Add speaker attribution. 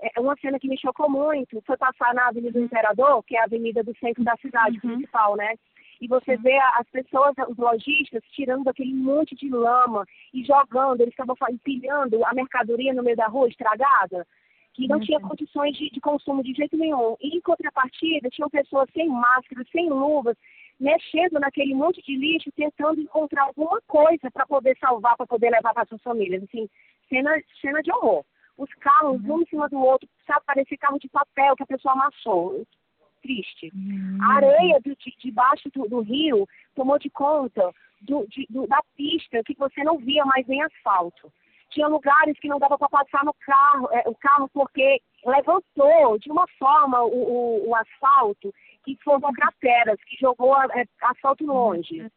Speaker 1: é, uma cena que me chocou muito foi passar na Avenida do Imperador, que é a avenida do centro da cidade uhum. principal, né? E você vê as pessoas, os lojistas, tirando aquele monte de lama e jogando, eles estavam empilhando a mercadoria no meio da rua estragada, que não uhum. tinha condições de, de consumo de jeito nenhum. E em contrapartida, tinham pessoas sem máscara, sem luvas, mexendo naquele monte de lixo, tentando encontrar alguma coisa para poder salvar, para poder levar para suas famílias. Assim, cena, cena de horror os carros uhum. um em cima do outro, sabe, parecia carro de papel que a pessoa amassou. Triste. Uhum. A areia de, de, debaixo do, do, rio tomou de conta do, de, do, da pista que você não via mais nem asfalto. Tinha lugares que não dava para passar no carro, é, o carro porque levantou de uma forma o, o, o asfalto que formou crateras, que jogou é, asfalto longe.